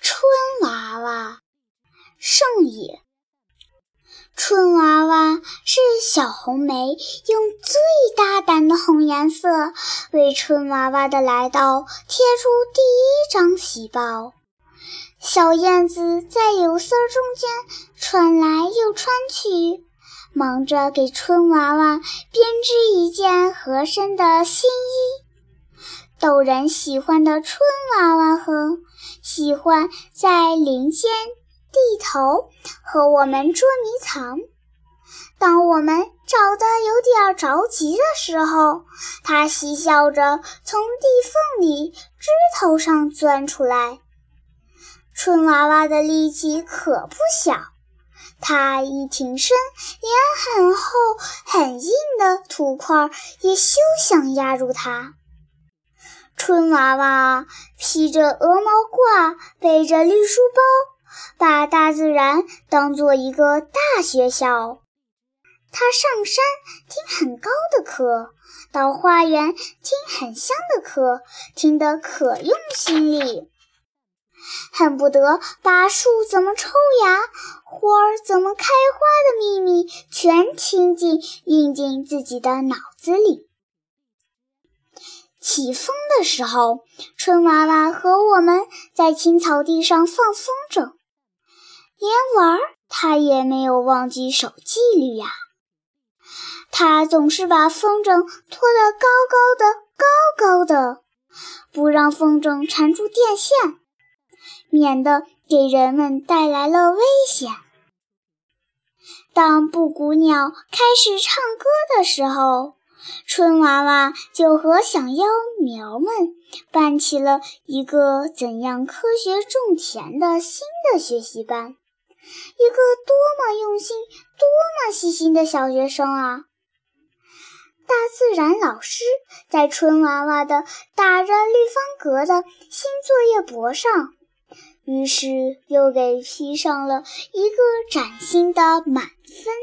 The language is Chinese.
春娃娃，圣野。春娃娃是小红梅用最大胆的红颜色为春娃娃的来到贴出第一张喜报。小燕子在柳丝中间穿来又穿去，忙着给春娃娃编织一件合身的新衣。逗人喜欢的春娃娃和喜欢在林间。地头和我们捉迷藏。当我们找得有点着急的时候，它嬉笑着从地缝里枝头上钻出来。春娃娃的力气可不小，它一挺身，连很厚很硬的土块也休想压住它。春娃娃披着鹅毛褂，背着绿书包。把大自然当做一个大学校，他上山听很高的课，到花园听很香的课，听得可用心里，恨不得把树怎么抽芽、花儿怎么开花的秘密全听进、印进自己的脑子里。起风的时候，春娃娃和我们在青草地上放风筝。连玩他也没有忘记守纪律呀。他总是把风筝拖得高高的、高高的，不让风筝缠住电线，免得给人们带来了危险。当布谷鸟开始唱歌的时候，春娃娃就和小妖苗们办起了一个怎样科学种田的新的学习班。一个多么用心、多么细心的小学生啊！大自然老师在春娃娃的打着绿方格的新作业簿上，于是又给批上了一个崭新的满分。